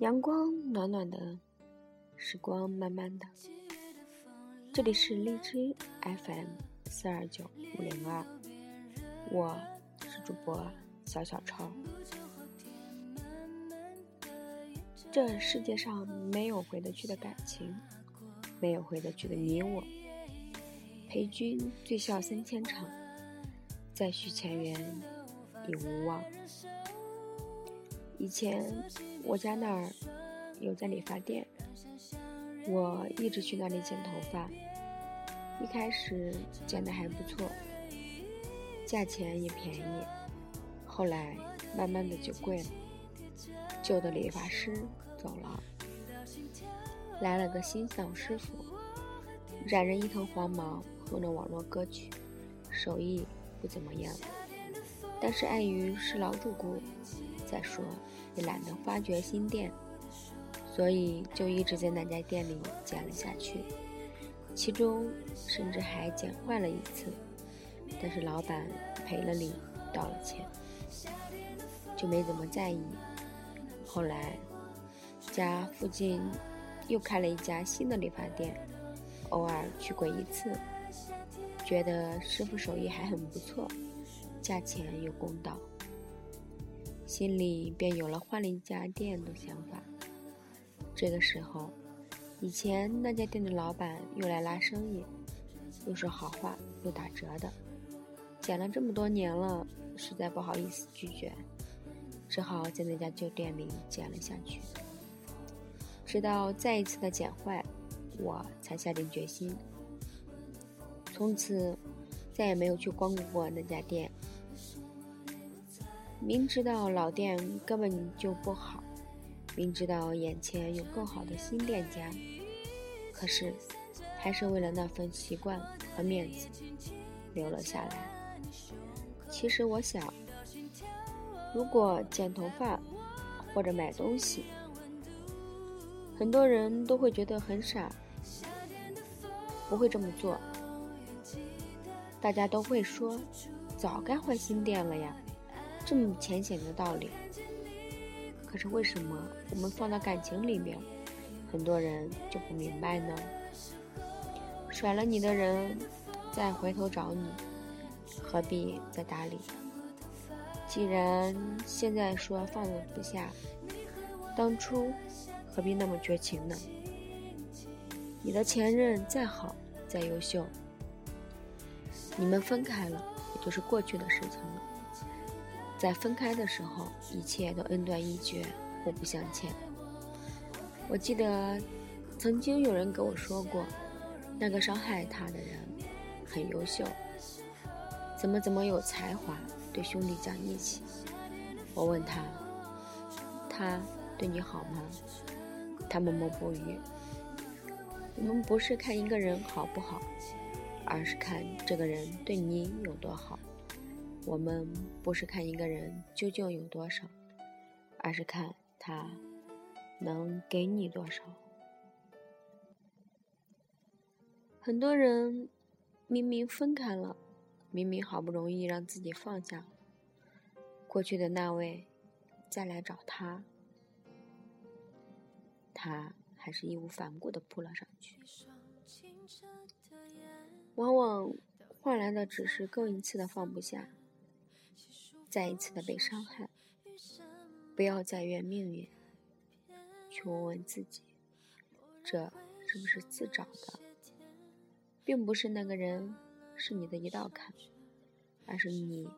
阳光暖暖的，时光慢慢的。这里是荔枝 FM 四二九五零二，我是主播小小超。这世界上没有回得去的感情，没有回得去的你我。陪君醉笑三千场，再续前缘已无望。以前我家那儿有家理发店，我一直去那里剪头发。一开始剪的还不错，价钱也便宜，后来慢慢的就贵了。旧的理发师走了，来了个新丧师傅，染着一头黄毛，哼着网络歌曲，手艺不怎么样，但是碍于是老主顾，再说也懒得发掘新店，所以就一直在那家店里剪了下去。其中甚至还剪坏了一次，但是老板赔了礼，道了歉，就没怎么在意。后来家附近又开了一家新的理发店，偶尔去过一次，觉得师傅手艺还很不错，价钱又公道，心里便有了换了一家店的想法。这个时候。以前那家店的老板又来拉生意，又说好话又打折的，剪了这么多年了，实在不好意思拒绝，只好在那家旧店里剪了下去。直到再一次的剪坏，我才下定决心，从此再也没有去光顾过那家店。明知道老店根本就不好。明知道眼前有更好的新店家，可是还是为了那份习惯和面子留了下来。其实我想，如果剪头发或者买东西，很多人都会觉得很傻，不会这么做。大家都会说，早该换新店了呀，这么浅显的道理。可是为什么我们放到感情里面，很多人就不明白呢？甩了你的人，再回头找你，何必再搭理？既然现在说放不下，当初何必那么绝情呢？你的前任再好再优秀，你们分开了，也就是过去的事情了。在分开的时候，一切都恩断义绝，互不相欠。我记得曾经有人跟我说过，那个伤害他的人很优秀，怎么怎么有才华，对兄弟讲义气。我问他，他对你好吗？他默默不语。我们不是看一个人好不好，而是看这个人对你有多好。我们不是看一个人究竟有多少，而是看他能给你多少。很多人明明分开了，明明好不容易让自己放下，过去的那位再来找他，他还是义无反顾的扑了上去，往往换来的只是更一次的放不下。再一次的被伤害，不要再怨命运，去问问自己，这是不是自找的？并不是那个人是你的一道坎，而是你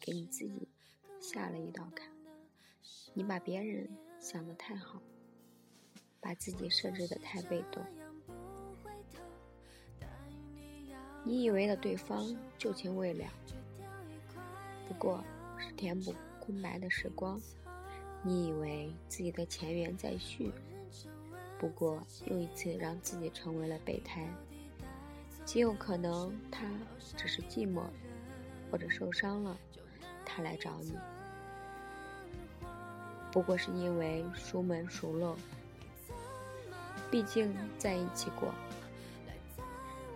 给你自己下了一道坎。你把别人想得太好，把自己设置的太被动。你以为的对方旧情未了，不过。是填补空白的时光，你以为自己的前缘在续，不过又一次让自己成为了备胎。极有可能他只是寂寞，或者受伤了，他来找你，不过是因为熟门熟路，毕竟在一起过，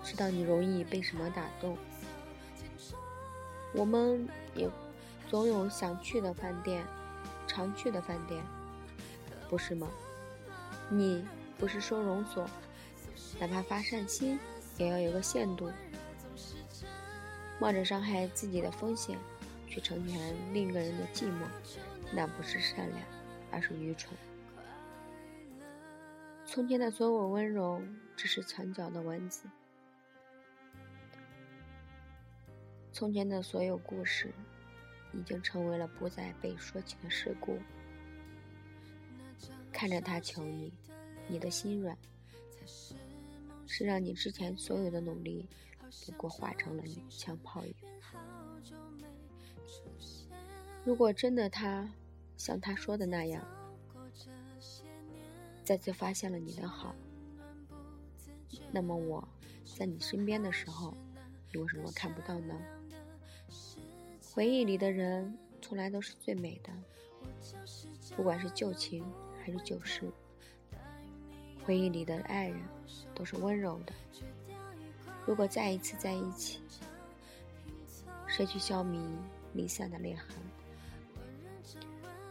知道你容易被什么打动。我们也。总有想去的饭店，常去的饭店，不是吗？你不是收容所，哪怕发善心，也要有个限度。冒着伤害自己的风险，去成全另一个人的寂寞，那不是善良，而是愚蠢。从前的所有温柔，只是墙角的蚊子；从前的所有故事，已经成为了不再被说起的事故。看着他求你，你的心软，是让你之前所有的努力，不过化成了一枪炮雨。如果真的他像他说的那样，再次发现了你的好，那么我在你身边的时候，你为什么看不到呢？回忆里的人从来都是最美的，不管是旧情还是旧事。回忆里的爱人都是温柔的。如果再一次在一起，谁去消弭离散的裂痕？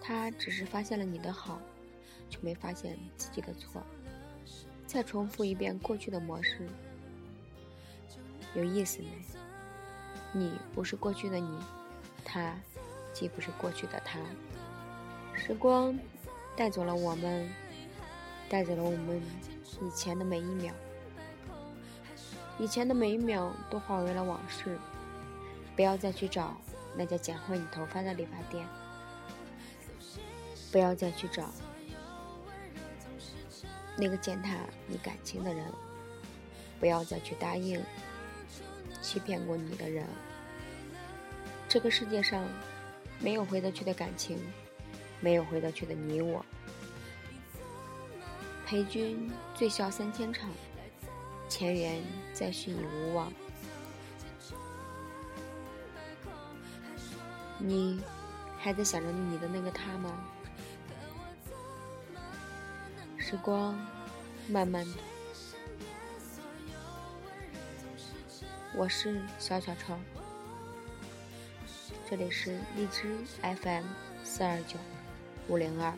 他只是发现了你的好。却没发现自己的错，再重复一遍过去的模式，有意思没？你不是过去的你，他既不是过去的他。时光带走了我们，带走了我们以前的每一秒，以前的每一秒都化为了往事。不要再去找那家剪坏你头发的理发店，不要再去找。那个践踏你感情的人，不要再去答应欺骗过你的人。这个世界上没有回得去的感情，没有回得去的你我。陪君醉笑三千场，前缘再续已无望。你还在想着你的那个他吗？时光，慢慢的。我是小小超，这里是荔枝 FM 四二九五零二，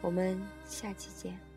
我们下期见。